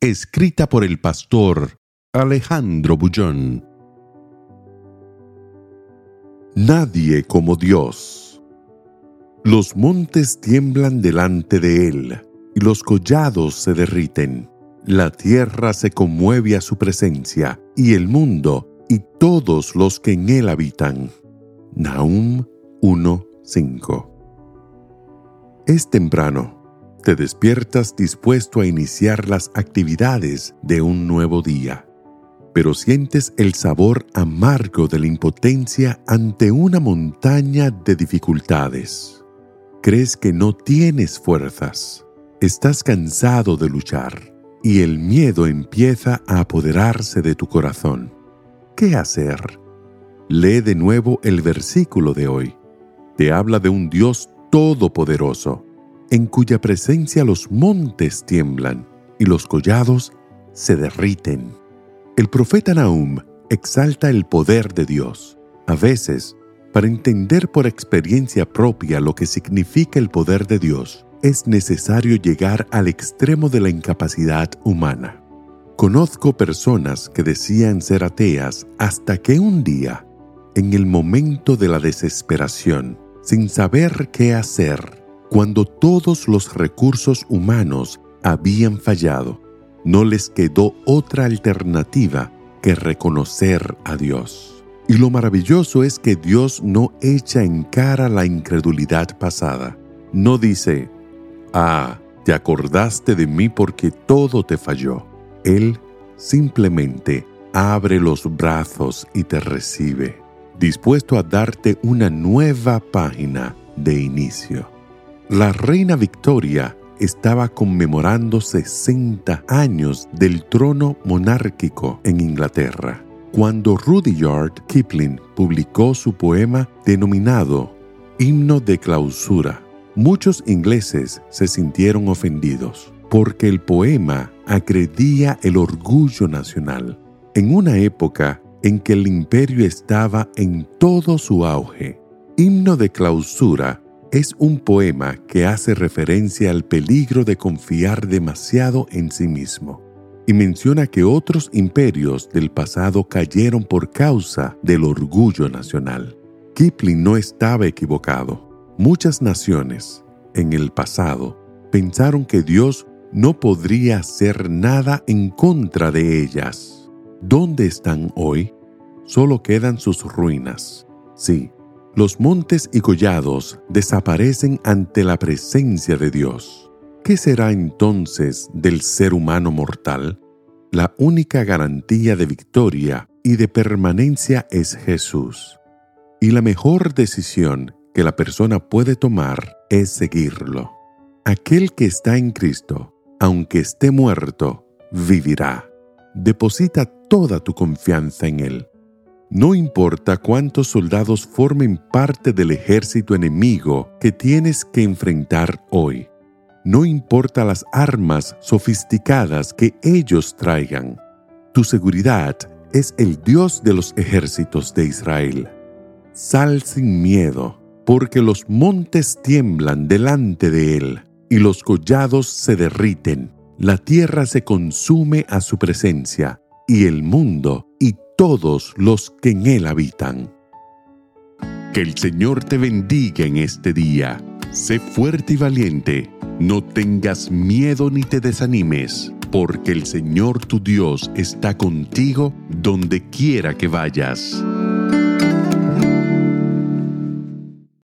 Escrita por el pastor Alejandro Bullón. Nadie como Dios. Los montes tiemblan delante de Él, y los collados se derriten. La tierra se conmueve a su presencia, y el mundo, y todos los que en él habitan. Nahum 1:5 Es temprano. Te despiertas dispuesto a iniciar las actividades de un nuevo día, pero sientes el sabor amargo de la impotencia ante una montaña de dificultades. Crees que no tienes fuerzas, estás cansado de luchar y el miedo empieza a apoderarse de tu corazón. ¿Qué hacer? Lee de nuevo el versículo de hoy. Te habla de un Dios todopoderoso en cuya presencia los montes tiemblan y los collados se derriten. El profeta Nahum exalta el poder de Dios. A veces, para entender por experiencia propia lo que significa el poder de Dios, es necesario llegar al extremo de la incapacidad humana. Conozco personas que decían ser ateas hasta que un día, en el momento de la desesperación, sin saber qué hacer, cuando todos los recursos humanos habían fallado, no les quedó otra alternativa que reconocer a Dios. Y lo maravilloso es que Dios no echa en cara la incredulidad pasada. No dice, ah, te acordaste de mí porque todo te falló. Él simplemente abre los brazos y te recibe, dispuesto a darte una nueva página de inicio. La reina Victoria estaba conmemorando 60 años del trono monárquico en Inglaterra, cuando Rudyard Kipling publicó su poema denominado Himno de Clausura. Muchos ingleses se sintieron ofendidos porque el poema agredía el orgullo nacional en una época en que el imperio estaba en todo su auge. Himno de Clausura es un poema que hace referencia al peligro de confiar demasiado en sí mismo y menciona que otros imperios del pasado cayeron por causa del orgullo nacional. Kipling no estaba equivocado. Muchas naciones, en el pasado, pensaron que Dios no podría hacer nada en contra de ellas. ¿Dónde están hoy? Solo quedan sus ruinas. Sí, los montes y collados desaparecen ante la presencia de Dios. ¿Qué será entonces del ser humano mortal? La única garantía de victoria y de permanencia es Jesús. Y la mejor decisión que la persona puede tomar es seguirlo. Aquel que está en Cristo, aunque esté muerto, vivirá. Deposita toda tu confianza en Él no importa cuántos soldados formen parte del ejército enemigo que tienes que enfrentar hoy. No importa las armas sofisticadas que ellos traigan. Tu seguridad es el Dios de los ejércitos de Israel. Sal sin miedo, porque los montes tiemblan delante de él y los collados se derriten. La tierra se consume a su presencia y el mundo y todos los que en él habitan. Que el Señor te bendiga en este día. Sé fuerte y valiente. No tengas miedo ni te desanimes, porque el Señor tu Dios está contigo donde quiera que vayas.